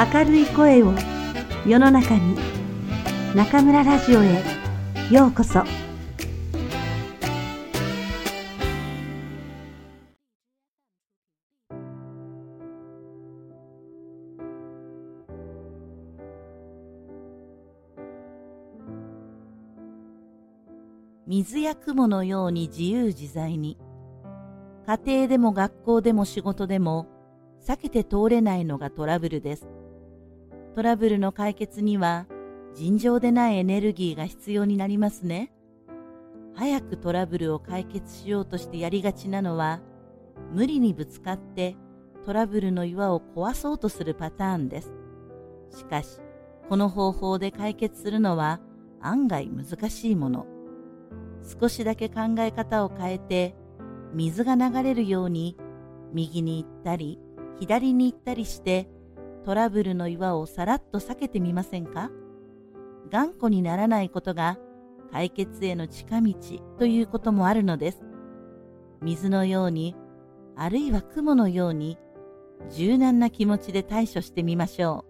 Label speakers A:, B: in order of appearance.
A: 明るい声を世の中に中村ラジオへようこそ
B: 水や雲のように自由自在に家庭でも学校でも仕事でも避けて通れないのがトラブルです。トラブルの解決には尋常でないエネルギーが必要になりますね。早くトラブルを解決しようとしてやりがちなのは無理にぶつかってトラブルの岩を壊そうとするパターンです。しかし、この方法で解決するのは案外難しいもの。少しだけ考え方を変えて水が流れるように右に行ったり左に行ったりしてトラブルの岩をさらっと避けてみませんか？頑固にならないことが解決への近道ということもあるのです。水のように、あるいは雲のように、柔軟な気持ちで対処してみましょう。